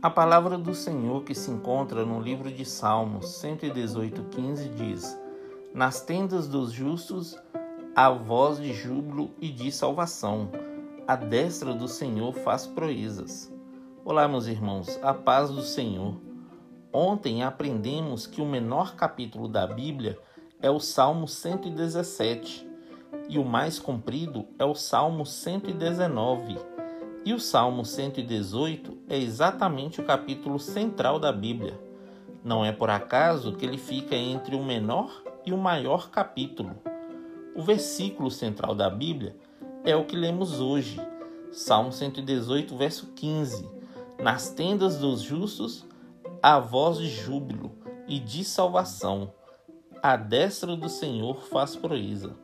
A palavra do Senhor que se encontra no livro de Salmos 118:15 diz: Nas tendas dos justos há voz de júbilo e de salvação. A destra do Senhor faz proezas. Olá, meus irmãos, a paz do Senhor. Ontem aprendemos que o menor capítulo da Bíblia é o Salmo 117 e o mais comprido é o Salmo 119 e o Salmo 118 é exatamente o capítulo central da Bíblia. Não é por acaso que ele fica entre o menor e o maior capítulo. O versículo central da Bíblia é o que lemos hoje, Salmo 118, verso 15. Nas tendas dos justos há voz de júbilo e de salvação. A destra do Senhor faz proeza.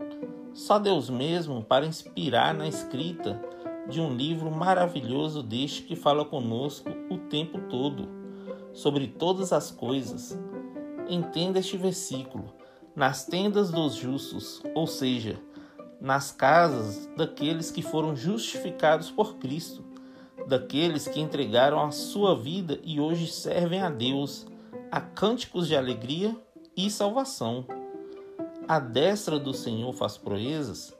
Só Deus mesmo para inspirar na escrita de um livro maravilhoso deste que fala conosco o tempo todo, sobre todas as coisas. Entenda este versículo: nas tendas dos justos, ou seja, nas casas daqueles que foram justificados por Cristo, daqueles que entregaram a sua vida e hoje servem a Deus, a cânticos de alegria e salvação. A destra do Senhor faz proezas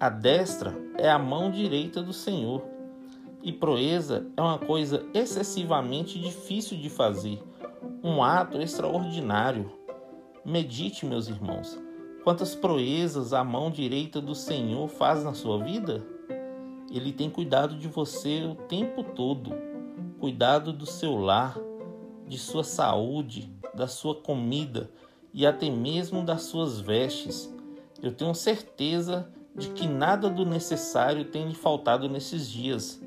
a destra é a mão direita do Senhor. E proeza é uma coisa excessivamente difícil de fazer, um ato extraordinário. Medite, meus irmãos, quantas proezas a mão direita do Senhor faz na sua vida? Ele tem cuidado de você o tempo todo, cuidado do seu lar, de sua saúde, da sua comida e até mesmo das suas vestes. Eu tenho certeza de que nada do necessário tem lhe faltado nesses dias.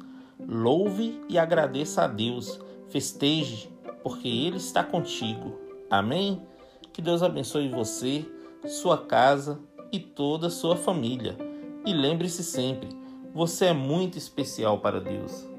Louve e agradeça a Deus, festeje, porque Ele está contigo. Amém? Que Deus abençoe você, sua casa e toda a sua família. E lembre-se sempre, você é muito especial para Deus.